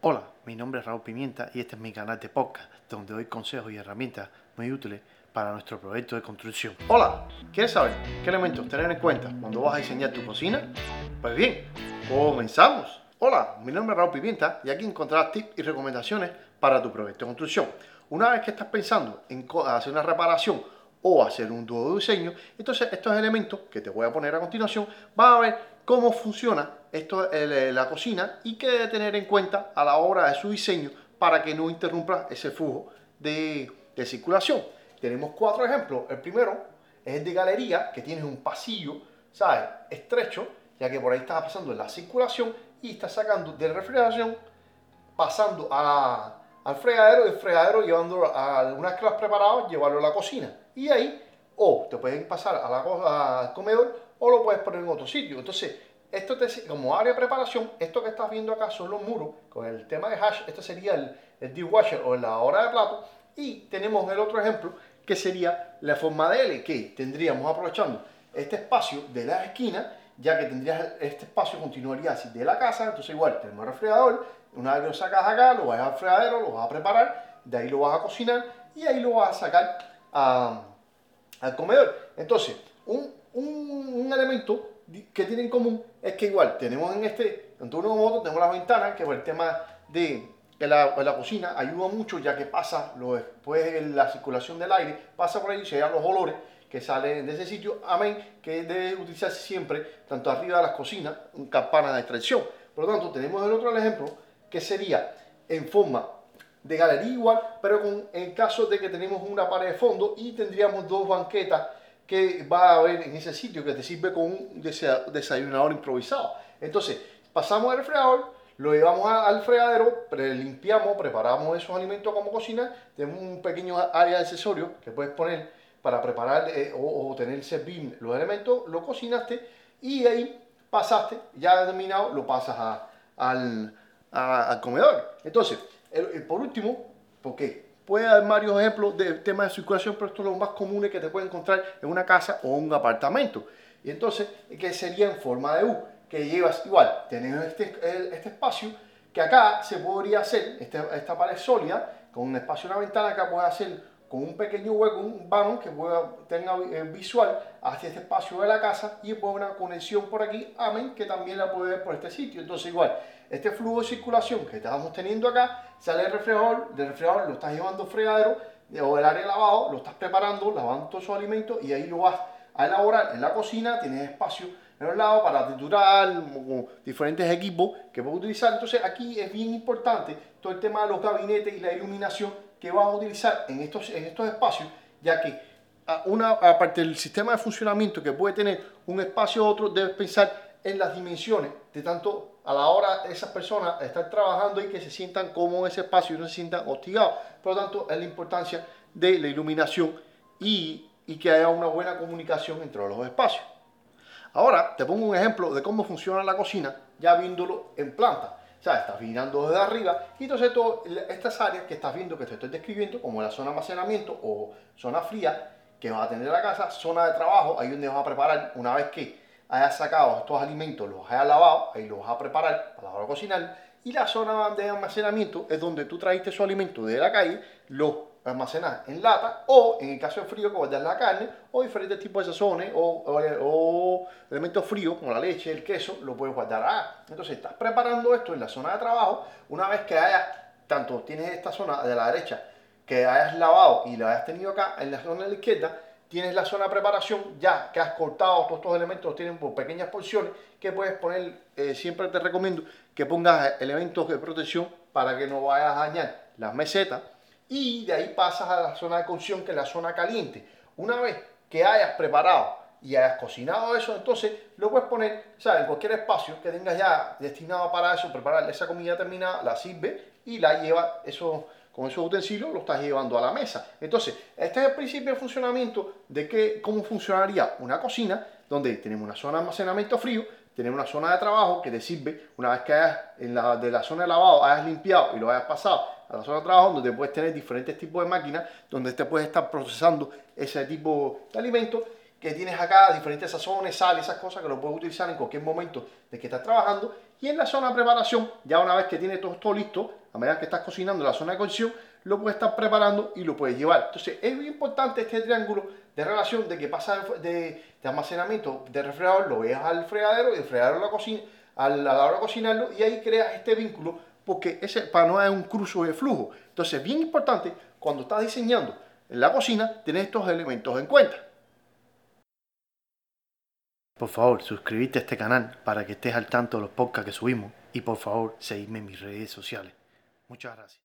Hola, mi nombre es Raúl Pimienta y este es mi canal de podcast donde doy consejos y herramientas muy útiles para nuestro proyecto de construcción. Hola, ¿quieres saber qué elementos tener en cuenta cuando vas a diseñar tu cocina? Pues bien, comenzamos. Hola, mi nombre es Raúl Pimienta y aquí encontrarás tips y recomendaciones para tu proyecto de construcción. Una vez que estás pensando en hacer una reparación o hacer un dúo de diseño, entonces estos elementos que te voy a poner a continuación, vas a ver cómo funciona esto, la cocina y qué debe tener en cuenta a la hora de su diseño para que no interrumpa ese flujo de, de circulación. Tenemos cuatro ejemplos. El primero es el de galería, que tiene un pasillo, ¿sabes? Estrecho, ya que por ahí está pasando la circulación y está sacando de refrigeración, pasando al fregadero y el fregadero llevándolo a una vez que lo llevarlo a la cocina. Y ahí, o te pueden pasar a la, al comedor o lo puedes poner en otro sitio. Entonces, esto te, como área de preparación, esto que estás viendo acá son los muros con el tema de hash. Esto sería el, el o la hora de plato. Y tenemos el otro ejemplo que sería la forma de L, que tendríamos aprovechando este espacio de la esquina, ya que tendrías este espacio continuaría así de la casa, entonces igual tenemos el refrigerador, una vez lo sacas acá, lo vas al fregadero, lo vas a preparar, de ahí lo vas a cocinar y ahí lo vas a sacar al comedor. Entonces, un, elemento que tiene en común es que igual tenemos en este, tanto uno como otro, tenemos las ventanas, que por el tema de la, cocina ayuda mucho ya que pasa, lo, después la circulación del aire, pasa por ahí, se dan los olores que salen de ese sitio, amén, que debe utilizarse siempre, tanto arriba de las cocinas, un campana de extracción. Por lo tanto, tenemos el otro ejemplo, que sería en forma de galería igual, pero con el caso de que tenemos una pared de fondo y tendríamos dos banquetas que va a haber en ese sitio que te sirve con un desayunador improvisado. Entonces, pasamos al refrigerador, lo llevamos al fregadero, limpiamos, preparamos esos alimentos como cocina, tenemos un pequeño área de accesorio que puedes poner para preparar eh, o, tener servir los elementos, lo cocinaste y ahí pasaste, ya terminado, lo pasas al, comedor. Entonces, por último, porque puede haber varios ejemplos de temas de circulación, pero esto es lo más común que te puedes encontrar en una casa o un apartamento. Y entonces, que sería en forma de U que llevas igual, tenemos este, este espacio que acá se podría hacer, este, esta pared sólida, con un espacio, una ventana, acá puede hacer con un pequeño hueco, un vano que pueda, tenga eh, visual hacia este espacio de la casa y después una conexión por aquí, amén, que también la puede ver por este sitio. Entonces igual, este flujo de circulación que estamos teniendo acá, sale del refrigerador, del refrigerador lo estás llevando al fregadero o el área lavado, lo estás preparando, lavando todos esos alimentos y ahí lo vas a elaborar en la cocina, tienes espacio en los lados para triturar, diferentes equipos que puedes utilizar. Entonces aquí es bien importante todo el tema de los gabinetes y la iluminación que vas a utilizar en estos, en estos espacios, ya que una, aparte del sistema de funcionamiento que puede tener un espacio u otro, debes pensar en las dimensiones de tanto a la hora de esas personas estar trabajando y que se sientan como en ese espacio y no se sientan hostigados. Por lo tanto, es la importancia de la iluminación y, y que haya una buena comunicación entre los espacios. Ahora te pongo un ejemplo de cómo funciona la cocina ya viéndolo en planta. O sea, estás mirando desde arriba y entonces todas estas áreas que estás viendo, que te estoy describiendo, como la zona de almacenamiento o zona fría que vas a tener la casa, zona de trabajo, ahí donde vas a preparar una vez que hayas sacado estos alimentos, los hayas lavado, ahí los vas a preparar para la hora de cocinar. Y la zona de almacenamiento es donde tú traiste su alimento de la calle, los almacenar en lata o en el caso de frío que guardar la carne o diferentes tipos de sazones o, o, elementos fríos como la leche, el queso, lo puedes guardar. Ah, Entonces estás preparando esto en la zona de trabajo. Una vez que hayas, tanto tienes esta zona de la derecha que hayas lavado y la hayas tenido acá en la zona de la izquierda, tienes la zona de preparación ya que has cortado todos estos elementos, los tienen por pequeñas porciones que puedes poner, eh, siempre te recomiendo que pongas elementos de protección para que no vayas a dañar las mesetas y de ahí pasas a la zona de cocción, que es la zona caliente. Una vez que hayas preparado y hayas cocinado eso, entonces lo puedes poner ¿sabes? en cualquier espacio que tengas ya destinado para eso, preparar esa comida terminada, la sirve y la lleva eso, con esos utensilios, lo estás llevando a la mesa. Entonces, este es el principio de funcionamiento de que, cómo funcionaría una cocina, donde tenemos una zona de almacenamiento frío, tenemos una zona de trabajo que te sirve, una vez que hayas en la, de la zona de lavado hayas limpiado y lo hayas pasado a la zona de trabajo donde puedes tener diferentes tipos de máquinas, donde te puedes estar procesando ese tipo de alimentos que tienes acá, diferentes sazones, sal, esas cosas que lo puedes utilizar en cualquier momento de que estás trabajando Y en la zona de preparación, ya una vez que tienes todo, todo listo, a medida que estás cocinando la zona de cocción, lo puedes estar preparando y lo puedes llevar. Entonces es muy importante este triángulo de relación de que pasa de, almacenamiento de refrigerador, lo veas al fregadero y el fregadero a la cocina, a la hora de cocinarlo y ahí creas este vínculo porque ese para no es un cruzo de flujo. Entonces es bien importante cuando estás diseñando en la cocina tener estos elementos en cuenta. Por favor, suscríbete a este canal para que estés al tanto de los podcasts que subimos y por favor, seguidme en mis redes sociales. Muchas gracias.